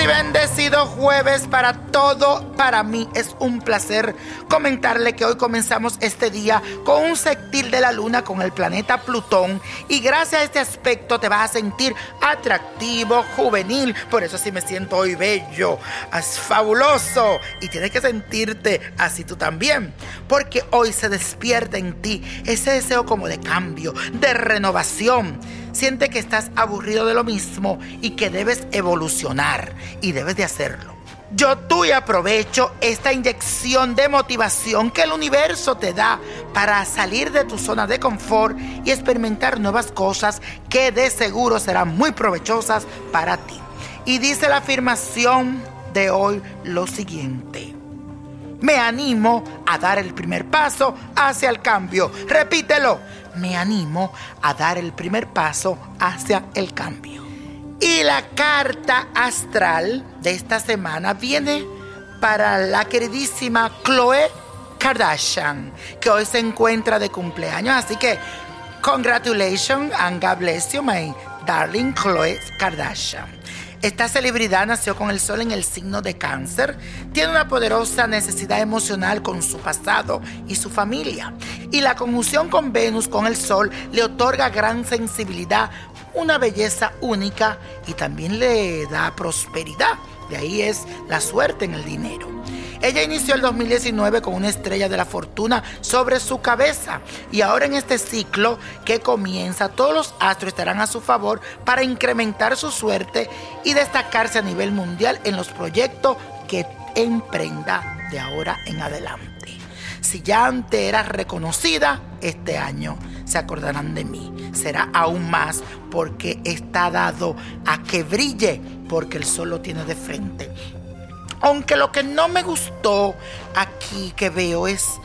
Y bendecido jueves para todo. Para mí es un placer comentarle que hoy comenzamos este día con un sextil de la luna con el planeta Plutón y gracias a este aspecto te vas a sentir atractivo, juvenil. Por eso sí me siento hoy bello, es fabuloso y tienes que sentirte así tú también, porque hoy se despierta en ti ese deseo como de cambio, de renovación Siente que estás aburrido de lo mismo y que debes evolucionar y debes de hacerlo. Yo tú y aprovecho esta inyección de motivación que el universo te da para salir de tu zona de confort y experimentar nuevas cosas que de seguro serán muy provechosas para ti. Y dice la afirmación de hoy lo siguiente. Me animo a dar el primer paso hacia el cambio. Repítelo me animo a dar el primer paso hacia el cambio. Y la carta astral de esta semana viene para la queridísima Chloe Kardashian, que hoy se encuentra de cumpleaños. Así que, congratulations and God bless you, my darling Chloe Kardashian. Esta celebridad nació con el sol en el signo de cáncer, tiene una poderosa necesidad emocional con su pasado y su familia. Y la conjunción con Venus con el sol le otorga gran sensibilidad, una belleza única y también le da prosperidad. De ahí es la suerte en el dinero. Ella inició el 2019 con una estrella de la fortuna sobre su cabeza y ahora en este ciclo que comienza todos los astros estarán a su favor para incrementar su suerte y destacarse a nivel mundial en los proyectos que emprenda de ahora en adelante. Si ya antes era reconocida, este año se acordarán de mí. Será aún más porque está dado a que brille porque el sol lo tiene de frente aunque lo que no me gustó aquí que veo es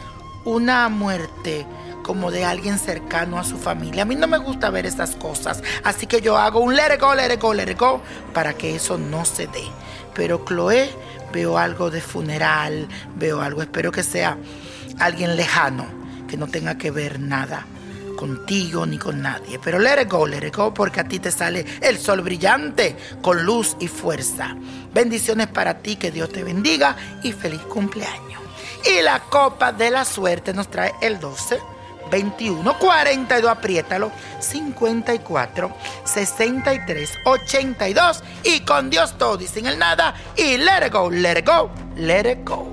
una muerte como de alguien cercano a su familia. A mí no me gusta ver estas cosas, así que yo hago un let it go, let it go, let it go para que eso no se dé. Pero Chloe, veo algo de funeral, veo algo, espero que sea alguien lejano, que no tenga que ver nada contigo ni con nadie. Pero let it go, let it go, porque a ti te sale el sol brillante con luz y fuerza. Bendiciones para ti, que Dios te bendiga y feliz cumpleaños. Y la copa de la suerte nos trae el 12. 21, 42, apriétalo, 54, 63, 82 y con Dios todo y sin el nada y let it go, let it go, let it go.